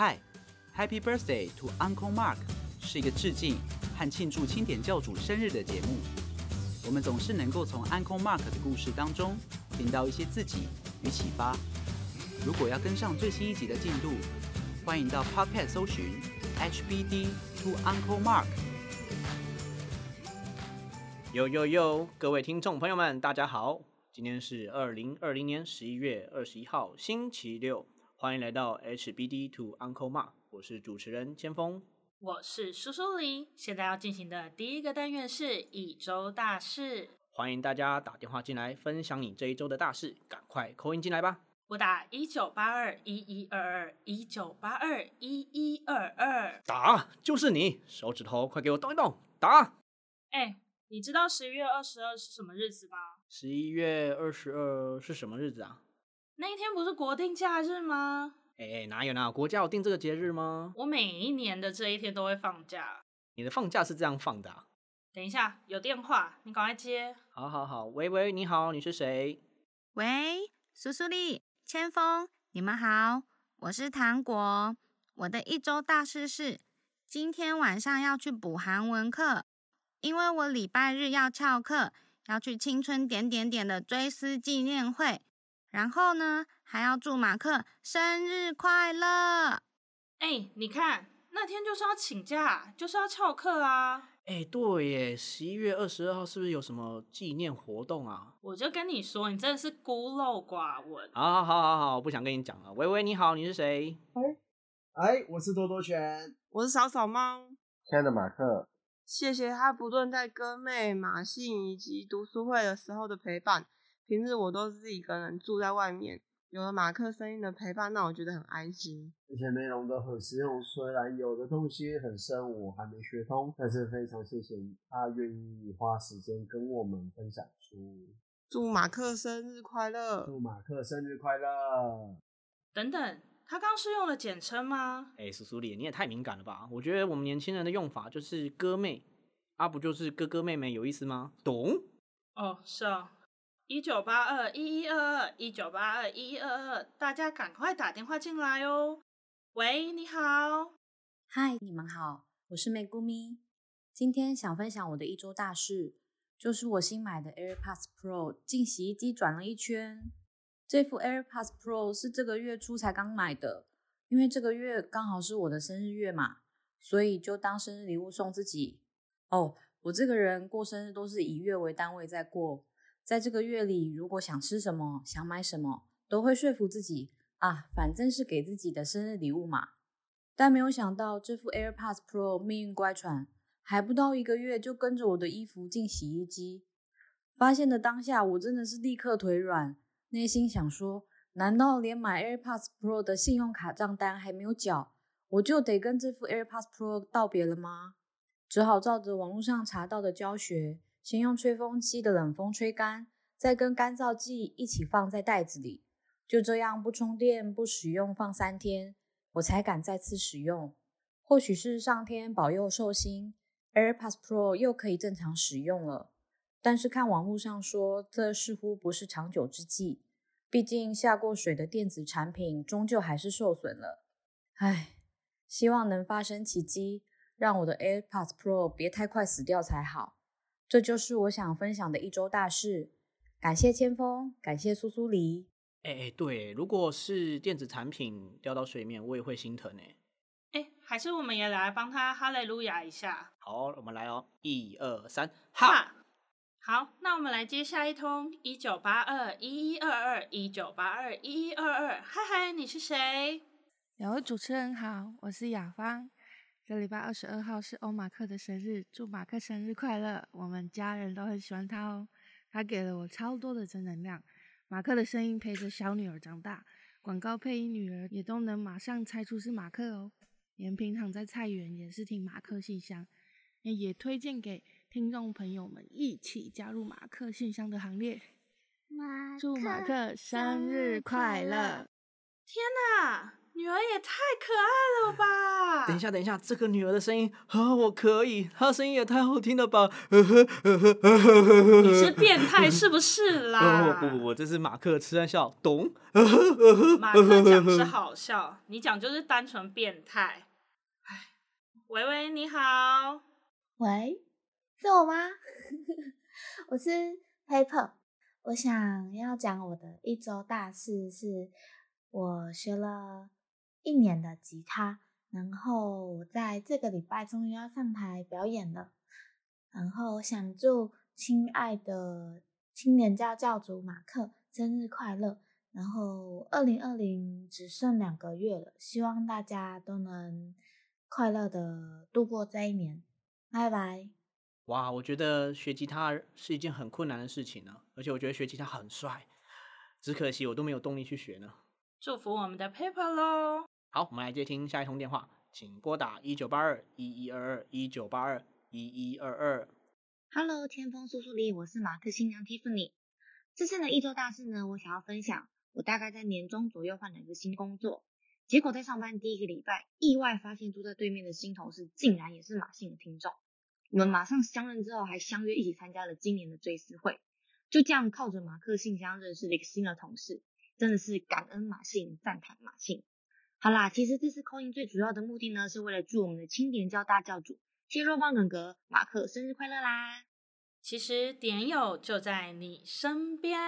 Hi，Happy Birthday to Uncle Mark，是一个致敬和庆祝清点教主生日的节目。我们总是能够从 Uncle Mark 的故事当中听到一些自己与启发。如果要跟上最新一集的进度，欢迎到 Pocket 搜寻 HBD to Uncle Mark。Yo yo yo，各位听众朋友们，大家好，今天是二零二零年十一月二十一号，星期六。欢迎来到 HBD to Uncle Mark，我是主持人千峰，我是苏苏黎。现在要进行的第一个单元是一周大事，欢迎大家打电话进来分享你这一周的大事，赶快扣音进来吧。拨打一九八二一一二二一九八二一一二二，打就是你，手指头快给我动一动，打。哎，你知道十一月二十二是什么日子吗？十一月二十二是什么日子啊？那一天不是国定假日吗？哎，哪有呢？国家有定这个节日吗？我每一年的这一天都会放假。你的放假是这样放的？等一下，有电话，你赶快接。好好好，喂喂，你好，你是谁？喂，苏苏丽、千风，你们好，我是糖果。我的一周大事是今天晚上要去补韩文课，因为我礼拜日要翘课，要去青春点点点的追思纪念会。然后呢，还要祝马克生日快乐！哎，你看那天就是要请假，就是要翘课啊！哎，对耶，十一月二十二号是不是有什么纪念活动啊？我就跟你说，你真的是孤陋寡闻好好好好，我不想跟你讲了。喂喂，你好，你是谁？哎，哎，我是多多犬，我是扫扫猫。亲爱的马克，谢谢他不论在歌妹、马信以及读书会的时候的陪伴。平日我都自己一个人住在外面，有了马克声音的陪伴，让我觉得很安心。而且内容都很实用，虽然有的东西很深，我还没学通，但是非常谢谢他愿意花时间跟我们分享出。祝马克生日快乐！祝马克生日快乐！等等，他刚是用了简称吗？哎，苏苏丽，你也太敏感了吧！我觉得我们年轻人的用法就是哥妹，啊，不就是哥哥妹妹，有意思吗？懂？哦，是啊。一九八二一一二二一九八二一一二二，大家赶快打电话进来哦！喂，你好，嗨，你们好，我是美姑咪。今天想分享我的一周大事，就是我新买的 AirPods Pro 进洗衣机转了一圈。这副 AirPods Pro 是这个月初才刚买的，因为这个月刚好是我的生日月嘛，所以就当生日礼物送自己。哦，我这个人过生日都是以月为单位在过。在这个月里，如果想吃什么、想买什么，都会说服自己啊，反正是给自己的生日礼物嘛。但没有想到，这副 AirPods Pro 命运乖舛，还不到一个月就跟着我的衣服进洗衣机。发现的当下，我真的是立刻腿软，内心想说：难道连买 AirPods Pro 的信用卡账单还没有缴，我就得跟这副 AirPods Pro 道别了吗？只好照着网络上查到的教学。先用吹风机的冷风吹干，再跟干燥剂一起放在袋子里。就这样不充电不使用放三天，我才敢再次使用。或许是上天保佑寿星，AirPods Pro 又可以正常使用了。但是看网络上说，这似乎不是长久之计。毕竟下过水的电子产品终究还是受损了。唉，希望能发生奇迹，让我的 AirPods Pro 别太快死掉才好。这就是我想分享的一周大事，感谢千峰，感谢苏苏黎。哎哎，对，如果是电子产品掉到水面，我也会心疼呢。哎，还是我们也来帮他哈利路亚一下。好，我们来哦，一二三，哈。好，那我们来接下一通，一九八二一一二二一九八二一一二二，嗨嗨，你是谁？两位主持人好，我是雅芳。这礼拜二十二号是欧马克的生日，祝马克生日快乐！我们家人都很喜欢他哦，他给了我超多的正能量。马克的声音陪着小女儿长大，广告配音女儿也都能马上猜出是马克哦。连平常在菜园也是听马克信箱，也推荐给听众朋友们一起加入马克信箱的行列。祝马克生日快乐！天哪，女儿也太可爱了吧！等一下，等一下，这个女儿的声音，啊，我可以，她的声音也太好听了吧！你是变态是不是啦？不不不，这是马克痴笑，懂？马克讲是好笑，你讲就是单纯变态。喂喂，你好，喂，是我吗？我是 Paper，我想要讲我的一周大事是。我学了一年的吉他，然后我在这个礼拜终于要上台表演了。然后想祝亲爱的青年教教主马克生日快乐。然后二零二零只剩两个月了，希望大家都能快乐的度过这一年。拜拜。哇，我觉得学吉他是一件很困难的事情呢，而且我觉得学吉他很帅，只可惜我都没有动力去学呢。祝福我们的 Paper 喽！好，我们来接听下一通电话，请拨打一九八二一一二二一九八二一一二二。Hello，天锋叔叔里，我是马克新娘 Tiffany。这次的一周大事呢，我想要分享。我大概在年中左右换了一个新工作，结果在上班第一个礼拜，意外发现坐在对面的新同事竟然也是马姓的听众。我们马上相认之后，还相约一起参加了今年的追思会。就这样，靠着马克信箱认识了一个新的同事。真的是感恩马信，赞叹马信。好啦，其实这次扣音最主要的目的呢，是为了祝我们的青莲教大教主蟹肉棒哥哥马克生日快乐啦！其实点友就在你身边，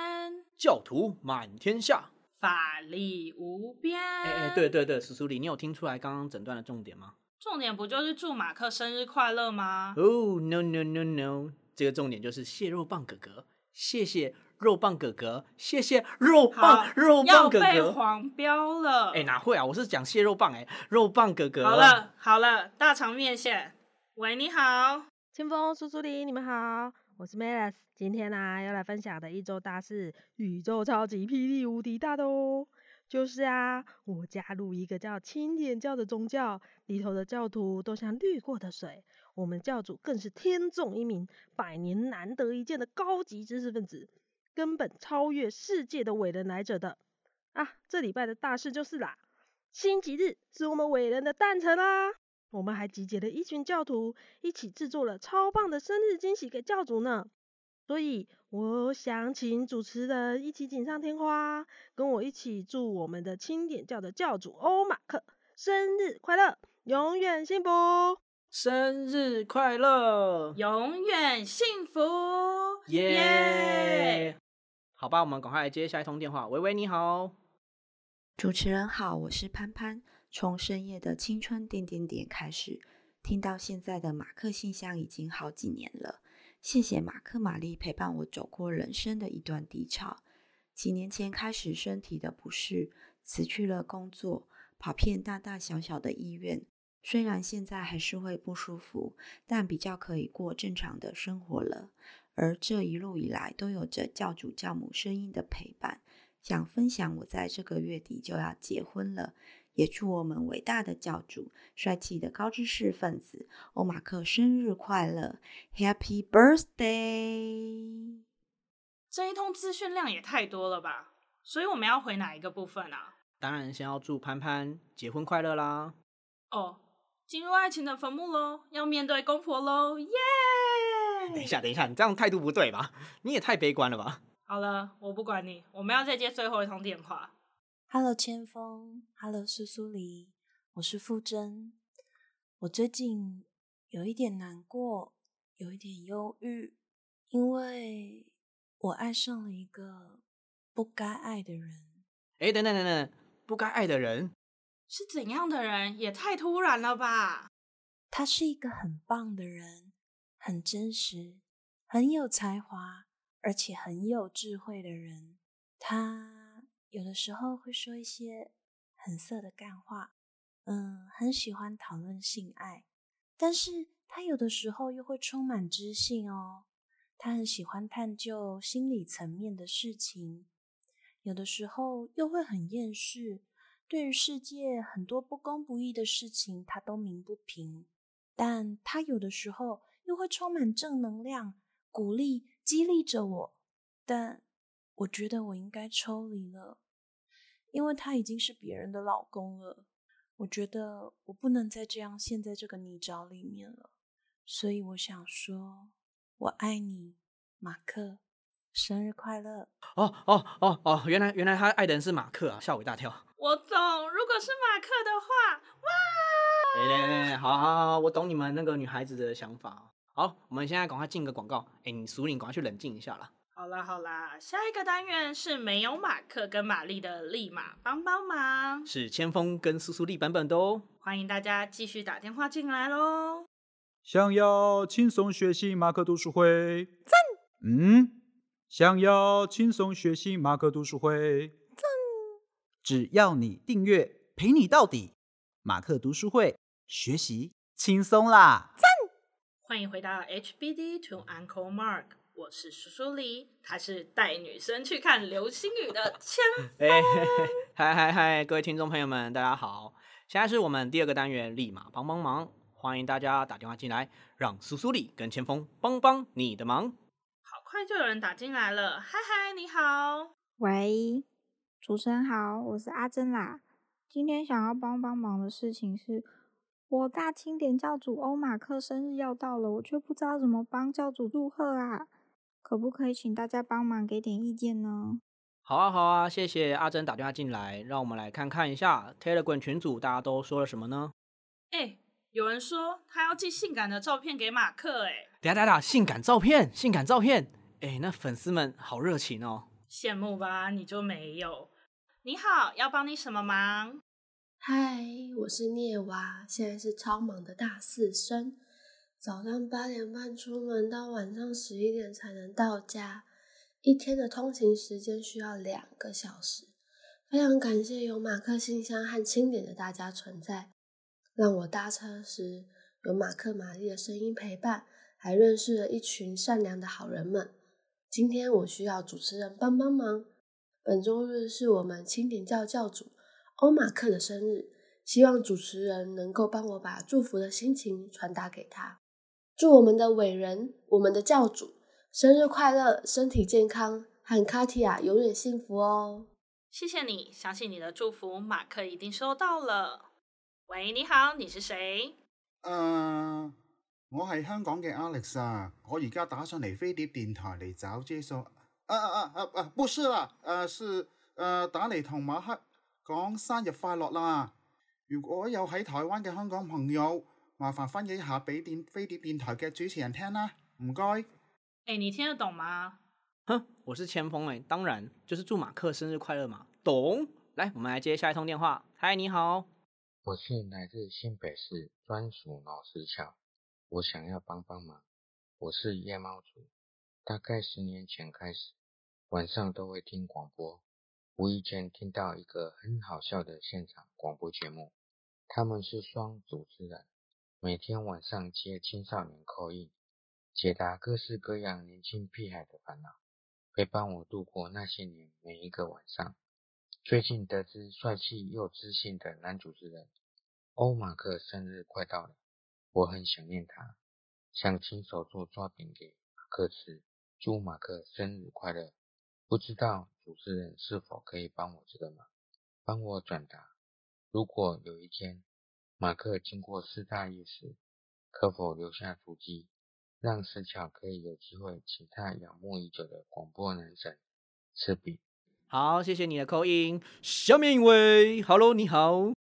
教徒满天下，法力无边。哎哎，对对对，史书里你有听出来刚刚整段的重点吗？重点不就是祝马克生日快乐吗？哦，no no no no，这个重点就是蟹肉棒哥哥，谢谢。肉棒哥哥，谢谢肉棒，肉棒哥哥要被黄标了。哎，哪会啊？我是讲蟹肉棒哎，肉棒哥哥。好了好了，大肠面线。喂，你好，清风叔叔李，你们好，我是 m e l e s 今天呢，要来分享的一周大事，宇宙超级霹雳无敌大的哦。就是啊，我加入一个叫清点教的宗教，里头的教徒都像滤过的水，我们教主更是天纵英明，百年难得一见的高级知识分子。根本超越世界的伟人来者的啊，这礼拜的大事就是啦。星期日是我们伟人的诞辰啦，我们还集结了一群教徒，一起制作了超棒的生日惊喜给教主呢。所以我想请主持人一起锦上添花，跟我一起祝我们的清点教的教主欧马克生日快乐，永远幸福！生日快乐，永远幸福！耶！好吧，我们赶快来接下一通电话。喂喂，你好，主持人好，我是潘潘。从深夜的青春点点点开始，听到现在的马克信箱已经好几年了。谢谢马克玛丽陪伴我走过人生的一段低潮。几年前开始身体的不适，辞去了工作，跑遍大大小小的医院。虽然现在还是会不舒服，但比较可以过正常的生活了。而这一路以来，都有着教主教母声音的陪伴。想分享，我在这个月底就要结婚了，也祝我们伟大的教主、帅气的高知识分子欧马克生日快乐，Happy Birthday！这一通资讯量也太多了吧？所以我们要回哪一个部分啊？当然，先要祝潘潘结婚快乐啦！哦，进入爱情的坟墓喽，要面对公婆喽，耶！等一下，等一下，你这样态度不对吧？你也太悲观了吧！好了，我不管你，我们要再接最后一通电话。Hello，千峰 Hello，苏苏黎。我是傅真。我最近有一点难过，有一点忧郁，因为我爱上了一个不该爱的人。哎，等等等等，不该爱的人是怎样的人？也太突然了吧！他是一个很棒的人。很真实，很有才华，而且很有智慧的人。他有的时候会说一些很色的干话，嗯，很喜欢讨论性爱。但是他有的时候又会充满知性哦。他很喜欢探究心理层面的事情，有的时候又会很厌世。对于世界很多不公不义的事情，他都鸣不平。但他有的时候。会充满正能量，鼓励激励着我。但我觉得我应该抽离了，因为他已经是别人的老公了。我觉得我不能再这样陷在这个泥沼里面了。所以我想说，我爱你，马克，生日快乐！哦哦哦哦！原来原来他爱的人是马克啊，吓我一大跳。我懂，如果是马克的话，哇！哎好好好，我懂你们那个女孩子的想法。好，我们现在赶快进个广告。哎，你苏玲，赶快去冷静一下了。好啦好啦，下一个单元是没有马克跟玛丽的立马帮帮忙，是千峰跟苏苏丽版本的哦。欢迎大家继续打电话进来喽。想要轻松学习马克读书会，赞。嗯，想要轻松学习马克读书会，赞。只要你订阅，陪你到底，马克读书会学习轻松啦，赞。欢迎回到 H B D to Uncle Mark，我是苏苏黎，她是带女生去看流星雨的前锋。嗨嗨嗨，各位听众朋友们，大家好！现在是我们第二个单元，立马帮帮忙！欢迎大家打电话进来，让苏苏黎跟前锋帮帮你的忙。好快就有人打进来了，嗨嗨，你好，喂，主持人好，我是阿珍啦，今天想要帮帮忙的事情是。我大清点教主欧马克生日要到了，我却不知道怎么帮教主祝贺啊！可不可以请大家帮忙给点意见呢？好啊，好啊，谢谢阿珍打电话进来，让我们来看看一下 Telegram 群主大家都说了什么呢？哎，有人说他要寄性感的照片给马克，哎，等下等下，性感照片，性感照片，哎，那粉丝们好热情哦，羡慕吧，你就没有？你好，要帮你什么忙？嗨，我是聂娃，现在是超忙的大四生。早上八点半出门，到晚上十一点才能到家，一天的通勤时间需要两个小时。非常感谢有马克信箱和清点的大家存在，让我搭车时有马克玛丽的声音陪伴，还认识了一群善良的好人们。今天我需要主持人帮帮忙，本周日是我们清点教教主。欧马克的生日，希望主持人能够帮我把祝福的心情传达给他。祝我们的伟人，我们的教主生日快乐，身体健康，和卡提亚永远幸福哦！谢谢你，相信你的祝福，马克一定收到了。喂，你好，你是谁？呃，我系香港嘅 Alex 啊，我而家打算嚟飞碟电台嚟找接收。啊啊啊啊啊！不是啦，呃，是呃打你同马克。讲生日快乐啦！如果有喺台湾嘅香港朋友，麻烦翻译一下俾电飞碟电台嘅主持人听啦，唔该。诶，你听得懂吗？哼，我是千锋诶，当然，就是祝马克生日快乐嘛，懂？来，我们来接下一通电话。嗨，你好，我是来自新北市专属老师校，我想要帮帮忙。我是夜猫族，大概十年前开始，晚上都会听广播。无意间听到一个很好笑的现场广播节目，他们是双主持人，每天晚上接青少年口音，解答各式各样年轻屁孩的烦恼，陪伴我度过那些年每一个晚上。最近得知帅气又自信的男主持人欧马克生日快到了，我很想念他，想亲手做抓饼给马克吃，祝马克生日快乐。不知道主持人是否可以帮我这个忙，帮我转达，如果有一天马克经过四大夜识，可否留下足迹，让石桥可以有机会请他仰慕已久的广播男神吃饼？好，谢谢你的扣音，下面一位，Hello，你好，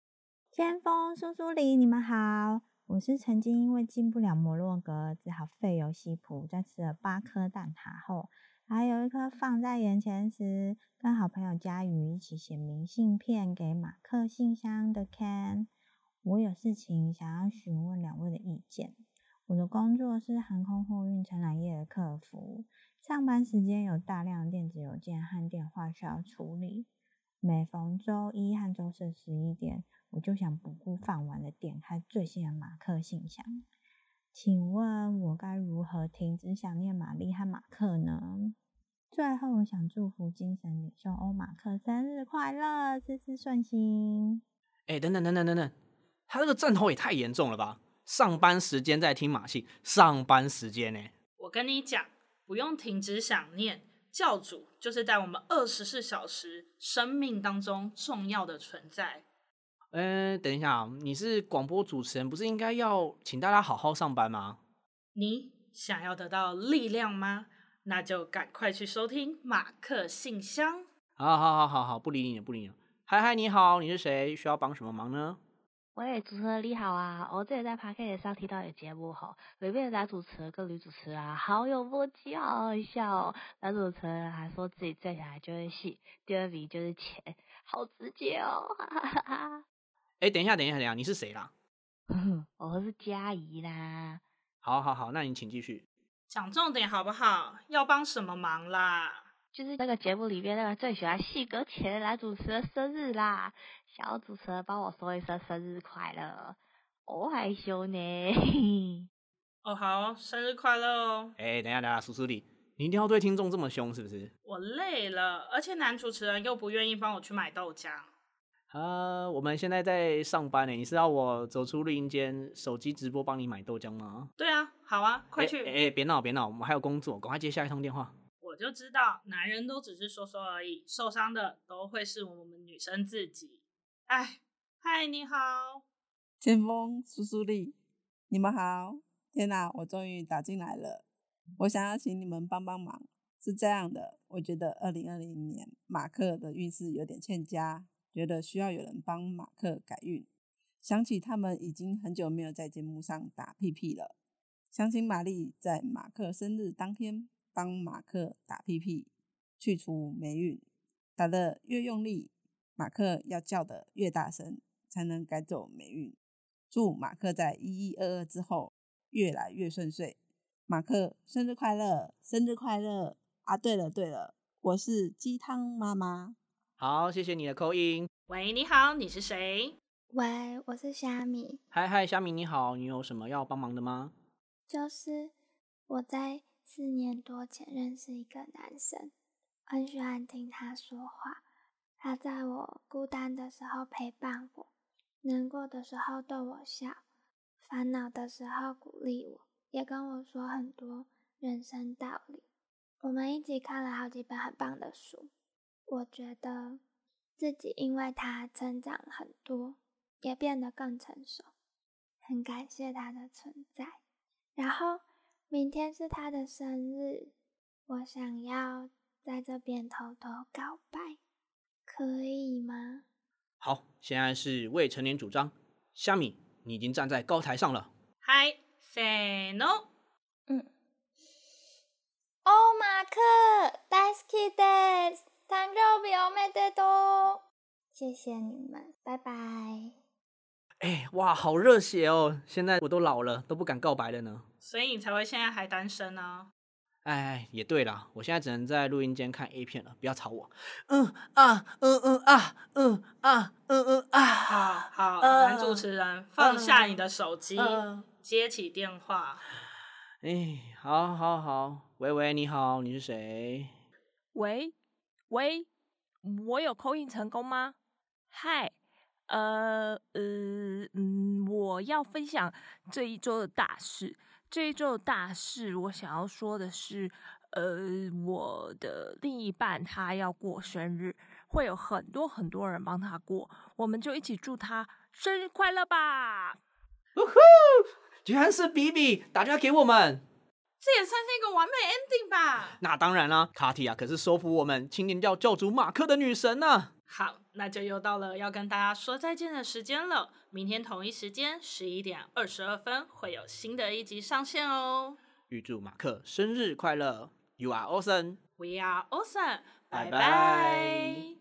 先锋叔叔黎，你们好，我是曾经因为进不了摩洛哥，只好废游西普，在吃了八颗蛋挞后。还有一颗放在眼前时，跟好朋友佳宇一起写明信片给马克信箱的 Ken，我有事情想要询问两位的意见。我的工作是航空货运承揽业的客服，上班时间有大量电子邮件和电话需要处理。每逢周一和周四十一点，我就想不顾饭碗的点开最新的马克信箱。请问，我该如何停止想念玛丽和马克呢？最后，我想祝福精神领袖欧马克生日快乐，事事顺心。哎，等等等等等等，他这个阵头也太严重了吧！上班时间在听马戏，上班时间呢？我跟你讲，不用停止想念教主，就是在我们二十四小时生命当中重要的存在。嗯，等一下，你是广播主持人，不是应该要请大家好好上班吗？你想要得到力量吗？那就赶快去收听马克信箱。好好好好好，不理你了，不理你了。嗨嗨，你好，你是谁？需要帮什么忙呢？喂，主持人你好啊，我最近在 p a d c t 上听到有节目吼，里面的男主持跟女主持啊，好有默契，好笑。男主持人还说自己站起来就是戏，第二名就是钱，好直接哦，哈哈哈。哎，等一下，等一下，等一下，你是谁啦？我是嘉怡啦。好好好，那你请继续讲重点好不好？要帮什么忙啦？就是那个节目里边那个最喜欢细格的男主持的生日啦，小主持人帮我说一声生日快乐，我害羞呢。哦好，生日快乐哦。哎，等一下，等一下，苏苏丽，你一定要对听众这么凶是不是？我累了，而且男主持人又不愿意帮我去买豆浆。呃，我们现在在上班呢。你是要我走出录音间，手机直播帮你买豆浆吗？对啊，好啊，快去！哎，别闹别闹，我们还有工作，赶快接下一通电话。我就知道，男人都只是说说而已，受伤的都会是我们女生自己。哎，嗨，你好，先锋苏苏丽，你们好。天哪，我终于打进来了。我想要请你们帮帮忙，是这样的，我觉得二零二零年马克的运势有点欠佳。觉得需要有人帮马克改运，想起他们已经很久没有在节目上打屁屁了，想请玛丽在马克生日当天帮马克打屁屁，去除霉运。打得越用力，马克要叫得越大声，才能赶走霉运。祝马克在一一二二之后越来越顺遂。马克生日快乐，生日快乐啊！对了对了，我是鸡汤妈妈。好，谢谢你的口音。喂，你好，你是谁？喂，我是虾米。嗨嗨，虾米你好，你有什么要帮忙的吗？就是我在四年多前认识一个男生，很喜欢听他说话，他在我孤单的时候陪伴我，难过的时候逗我笑，烦恼的时候鼓励我，也跟我说很多人生道理。我们一起看了好几本很棒的书。我觉得自己因为他成长很多，也变得更成熟，很感谢他的存在。然后明天是他的生日，我想要在这边偷偷告白，可以吗？好，现在是未成年主张，虾米，你已经站在高台上了。嗨 s Seno。嗯。Oh，m das e das。弹奏表妹最多，谢谢你们，拜拜。哎，哇，好热血哦！现在我都老了，都不敢告白了呢。所以你才会现在还单身呢？哎，也对啦，我现在只能在录音间看 A 片了，不要吵我。嗯啊嗯嗯啊嗯啊嗯嗯啊。好，男主持人，放下你的手机，接起电话。哎，好，好，好，喂喂，你好，你是谁？喂。喂，我有扣印成功吗？嗨，呃呃嗯，我要分享这一周的大事。这一周的大事，我想要说的是，呃，我的另一半他要过生日，会有很多很多人帮他过，我们就一起祝他生日快乐吧！哦吼，居然是比比打电话给我们。这也算是一个完美 ending 吧。那当然啦，卡提亚可是收服我们青年教教主马克的女神呢。好，那就又到了要跟大家说再见的时间了。明天同一时间十一点二十二分会有新的一集上线哦。预祝马克生日快乐！You are awesome. We are awesome. Bye bye.